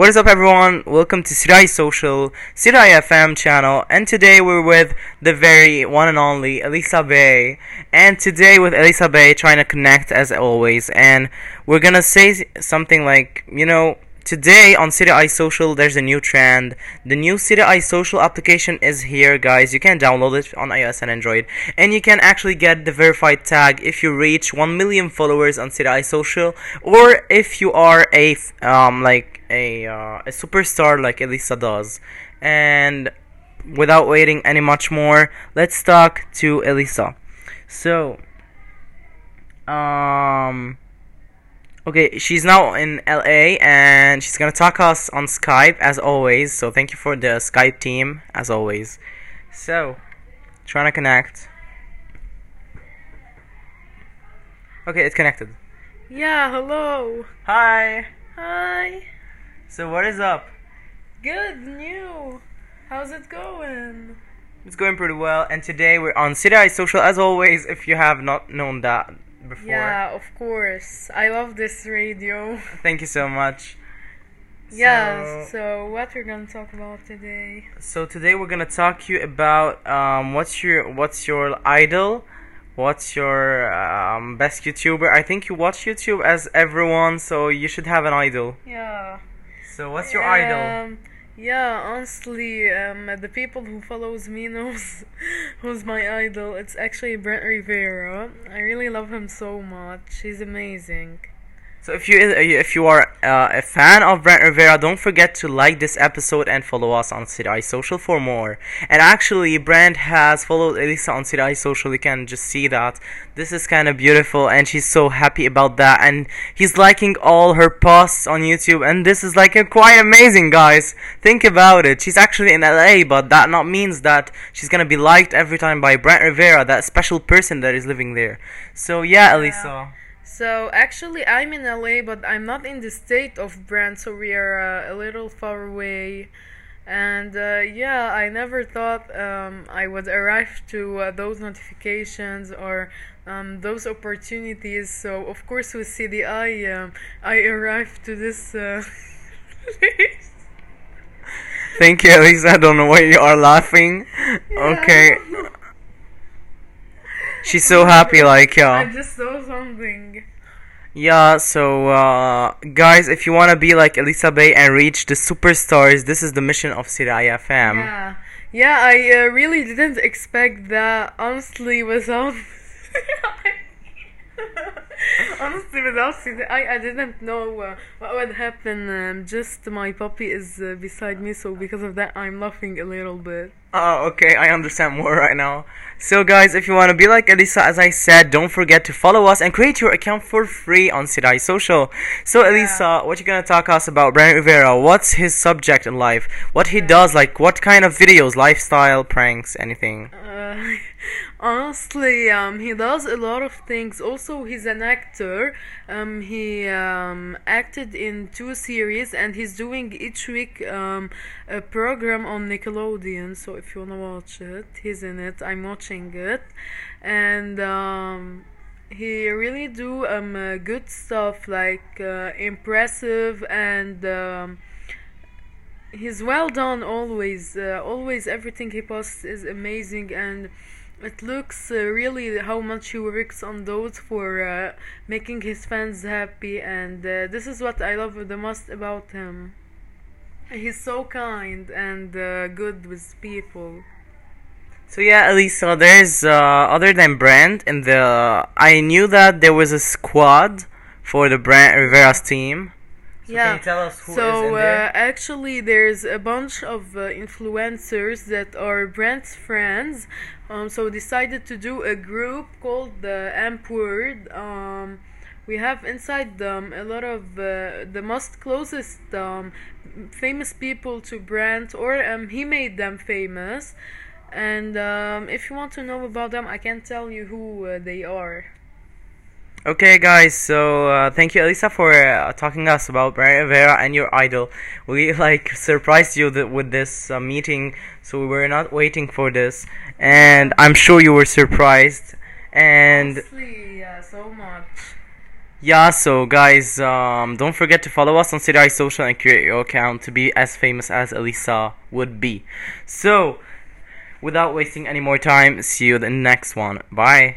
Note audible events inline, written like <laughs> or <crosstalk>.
What is up, everyone? Welcome to Sirai Social, Sirai FM channel, and today we're with the very one and only Elissa Bay. And today with Elissa Bay, trying to connect as always, and we're gonna say something like, you know, today on City Eye Social there's a new trend. The new City Eye Social application is here guys. You can download it on iOS and Android and you can actually get the verified tag if you reach 1 million followers on City Eye Social or if you are a um like a uh, a superstar like Elissa does. And without waiting any much more, let's talk to Elissa. So um Okay, she's now in LA and she's gonna talk us on Skype as always. So thank you for the Skype team as always. So, trying to connect. Okay, it's connected. Yeah, hello. Hi. Hi. So what is up? Good, new. How's it going? It's going pretty well, and today we're on City Eye Social as always. If you have not known that before. Yeah, of course. I love this radio. <laughs> Thank you so much. Yeah, So- so what we're gonna talk about today? So today we're gonna talk to you about um, what's your what's your idol, what's your um, best YouTuber. I think you watch YouTube as everyone, so you should have an idol. Yeah. So what's your idol? Yeah, honestly, um, the people who follows me knows <laughs> who's my idol. It's actually Brent Rivera. I really love him so much. He's amazing. So if you if you are uh, a fan of Brent Rivera, don't forget to like this episode and follow us on Eye Social for more. And actually, Brent has followed Elissa on Eye Social. You can just see that. This is kind of beautiful, and she's so happy about that. And he's liking all her posts on YouTube, and this is like a quite amazing, guys. Think about it. She's actually in LA, but that not means that she's gonna be liked every time by Brent Rivera, that special person that is living there. So yeah, Elissa. So actually, I'm in LA, but I'm not in the state of Brent, so we are uh, a little far away. And uh, yeah, I never thought um, I would arrive to uh, those notifications or um, those opportunities. So of course, with CDI, um, I arrived to this. Uh, <laughs> place. Thank you, Elissa. I don't know why you are laughing. Okay. She's so happy, like, yeah. I just saw something. Yeah, so, uh, guys, if you wanna be like Elissa Bay and reach the superstars, this is the mission of Siraya FM. Yeah, yeah. I uh, really didn't expect that. Honestly, without <laughs> honestly without CDI, I I didn't know uh, what would happen. Um, just my puppy is uh, beside me, so because of that, I'm laughing a little bit. Oh, okay, I understand more right now. So, guys, if you wanna be like Elissa, as I said, don't forget to follow us and create your account for free on Sidai Social. So, Elissa, what you gonna talk us about Brent Rivera? What's his subject in life? What he does, like, what kind of videos, lifestyle, pranks, anything? Uh, <laughs> honestly, um, he does a lot of things. Also, he's an actor. Um, he um, acted in two series, and he's doing each week um, a program on Nickelodeon. So if you wanna watch it, he's in it. I'm watching it, and um, he really do um uh, good stuff like uh, impressive and. Um, he's well done always uh, always everything he posts is amazing and it looks uh, really how much he works on those for uh, making his fans happy and uh, this is what i love the most about him he's so kind and uh, good with people So yeah, Elissa, there's uh, other than Brent and the. I knew that there was a squad for the Brent Rivera's team. So yeah. Can you tell us who is so uh, actually there's a bunch of uh, influencers that are Brent's friends um, so decided to do a group called the Amp World um, we have inside them a lot of uh, the most closest um, famous people to Brent or um, he made them famous. And um, if you want to know about them i can tell you who uh, they are Okay, guys. So uh, thank you, Elissa, for uh, talking us about Brent Rivera and your idol. We <laughs> like surprised you th- with this uh, meeting, so we were not waiting for this, and I'm sure you were surprised. And Honestly, yeah, so much Yeah, so guys, um, don't forget to follow us on Eye Social and create your account to be as famous as Elissa would be. So, without wasting any more time, see you in the next one. Bye.